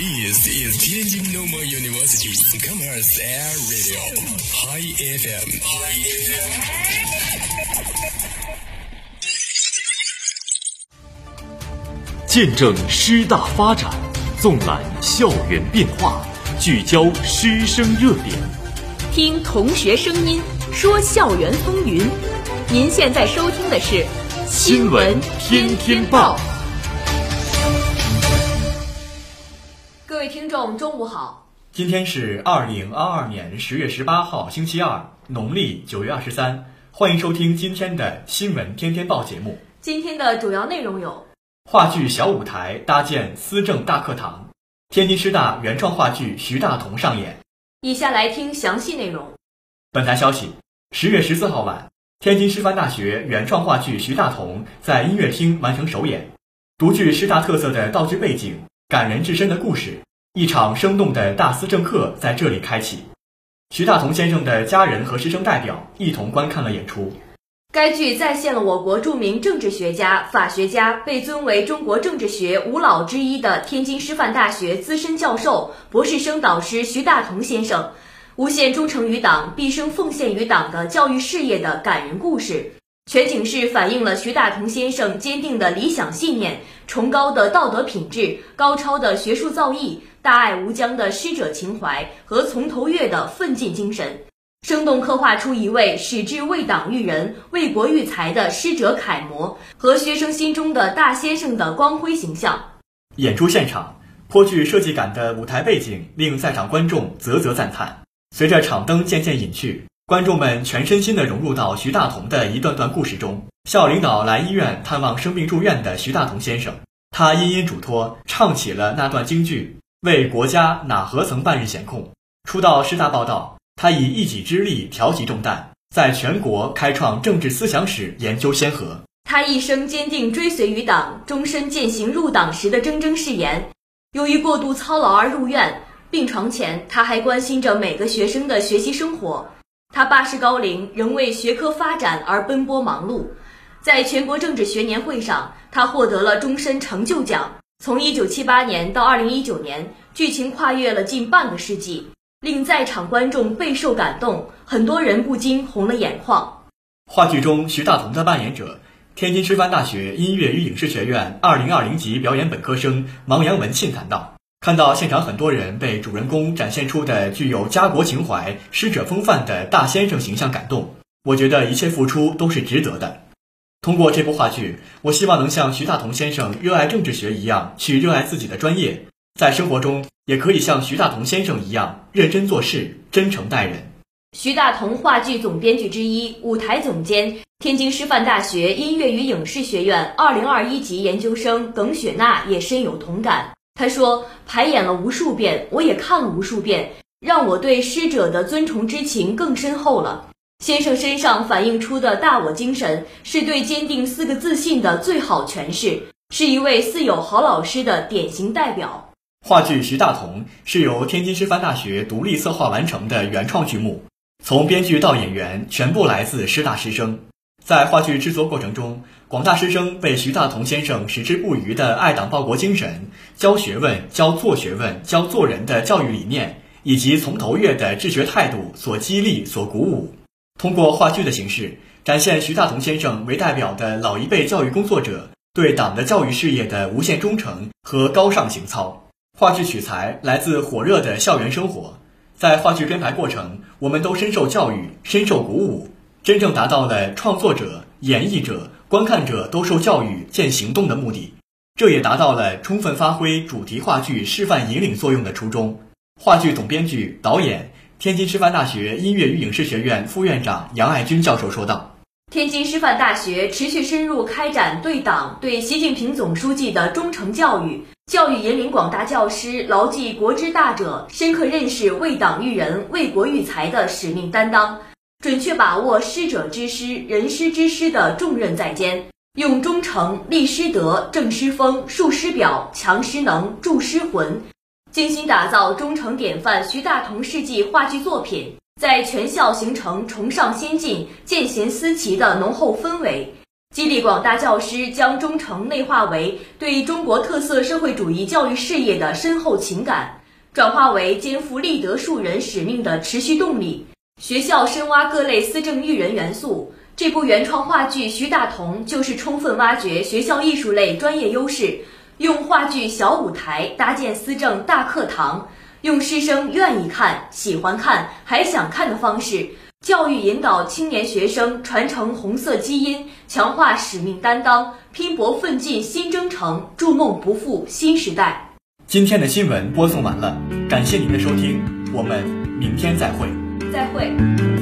This is Tianjin Normal University Commerce Air Radio High FM。见证师大发展，纵览校园变化，聚焦师生热点，听同学声音，说校园风云。您现在收听的是《新闻天天报》。听众，中午好。今天是二零二二年十月十八号，星期二，农历九月二十三。欢迎收听今天的《新闻天天报》节目。今天的主要内容有：话剧小舞台搭建思政大课堂，天津师大原创话剧《徐大同》上演。以下来听详细内容。本台消息：十月十四号晚，天津师范大学原创话剧《徐大同》在音乐厅完成首演，独具师大特色的道具背景、感人至深的故事，一场生动的大思政课在这里开启。徐大同先生的家人和师生代表一同观看了演出。该剧再现了我国著名政治学家、法学家，被尊为中国政治学五老之一的天津师范大学资深教授、博士生导师徐大同先生，无限忠诚于党、毕生奉献于党的教育事业的感人故事。全景式反映了徐大同先生坚定的理想信念、崇高的道德品质、高超的学术造诣、大爱无疆的师者情怀和从头越的奋进精神。生动刻画出一位矢志为党育人、为国育才的师者楷模和学生心中的大先生的光辉形象。演出现场颇具设计感的舞台背景令在场观众啧啧赞叹。随着场灯渐渐隐去，观众们全身心地融入到徐大同的一段段故事中。校领导来医院探望生病住院的徐大同先生，他殷殷嘱托，唱起了那段京剧：“为国家哪何曾半日闲空。”初到师大报道。他以一己之力挑起重担，在全国开创政治思想史研究先河。他一生坚定追随于党，终身践行入党时的铮铮誓言。由于过度操劳而入院，病床前他还关心着每个学生的学习生活。他八十高龄，仍为学科发展而奔波忙碌。在全国政治学年会上，他获得了终身成就奖。从一九七八年到二零一九年，剧情跨越了近半个世纪。令在场观众备受感动，很多人不禁红了眼眶。话剧中徐大同的扮演者，天津师范大学音乐与影视学院二零二零级表演本科生芒杨文庆谈到：“看到现场很多人被主人公展现出的具有家国情怀、师者风范的大先生形象感动，我觉得一切付出都是值得的。通过这部话剧，我希望能像徐大同先生热爱政治学一样，去热爱自己的专业。”在生活中，也可以像徐大同先生一样认真做事、真诚待人。徐大同话剧总编剧之一、舞台总监、天津师范大学音乐与影视学院二零二一级研究生耿雪娜也深有同感。他说：“排演了无数遍，我也看了无数遍，让我对师者的尊崇之情更深厚了。先生身上反映出的大我精神，是对坚定四个自信的最好诠释，是一位似有好老师的典型代表。”话剧《徐大同》是由天津师范大学独立策划完成的原创剧目，从编剧到演员全部来自师大师生。在话剧制作过程中，广大师生被徐大同先生矢志不渝的爱党报国精神、教学问、教做学问、教做人的教育理念，以及从头越的治学态度所激励、所鼓舞。通过话剧的形式，展现徐大同先生为代表的老一辈教育工作者对党的教育事业的无限忠诚和高尚情操。话剧取材来自火热的校园生活，在话剧编排过程，我们都深受教育、深受鼓舞，真正达到了创作者、演绎者、观看者都受教育、见行动的目的。这也达到了充分发挥主题话剧示范引领作用的初衷。话剧总编剧、导演，天津师范大学音乐与影视学院副院长杨爱军教授说道：“天津师范大学持续深入开展对党、对习近平总书记的忠诚教育。”教育引领广大教师牢记国之大者，深刻认识为党育人、为国育才的使命担当，准确把握师者之师、人师之师的重任在肩，用忠诚立师德、正师风、树师表、强师能、助师魂，精心打造忠诚典范徐大同事迹话剧作品，在全校形成崇尚先进、见贤思齐的浓厚氛围。激励广大教师将忠诚内化为对中国特色社会主义教育事业的深厚情感，转化为肩负立德树人使命的持续动力。学校深挖各类思政育人元素。这部原创话剧《徐大同》就是充分挖掘学校艺术类专业优势，用话剧小舞台搭建思政大课堂，用师生愿意看、喜欢看、还想看的方式，教育引导青年学生传承红色基因，强化使命担当，拼搏奋进新征程，筑梦不负新时代。今天的新闻播送完了，感谢您的收听，我们明天再会。再会。